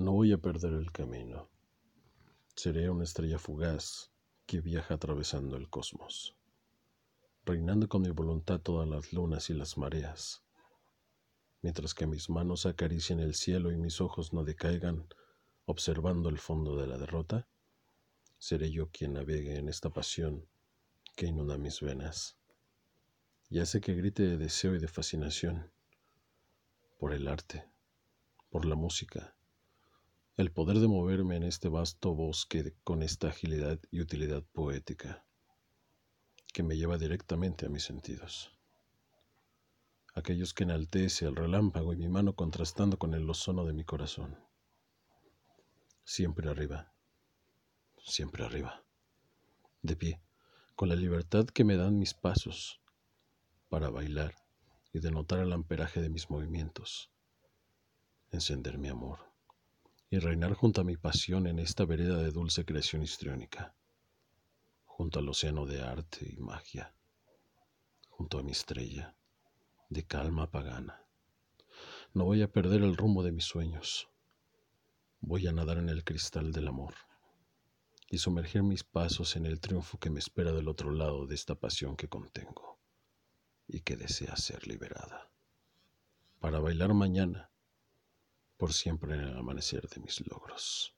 No voy a perder el camino. Seré una estrella fugaz que viaja atravesando el cosmos, reinando con mi voluntad todas las lunas y las mareas, mientras que mis manos acaricien el cielo y mis ojos no decaigan observando el fondo de la derrota, seré yo quien navegue en esta pasión que inunda mis venas y hace que grite de deseo y de fascinación por el arte, por la música, el poder de moverme en este vasto bosque con esta agilidad y utilidad poética que me lleva directamente a mis sentidos. Aquellos que enaltece el relámpago y mi mano contrastando con el ozono de mi corazón. Siempre arriba, siempre arriba, de pie, con la libertad que me dan mis pasos para bailar y denotar el amperaje de mis movimientos, encender mi amor y reinar junto a mi pasión en esta vereda de dulce creación histriónica, junto al océano de arte y magia, junto a mi estrella de calma pagana. No voy a perder el rumbo de mis sueños, voy a nadar en el cristal del amor y sumergir mis pasos en el triunfo que me espera del otro lado de esta pasión que contengo y que desea ser liberada, para bailar mañana por siempre en el amanecer de mis logros.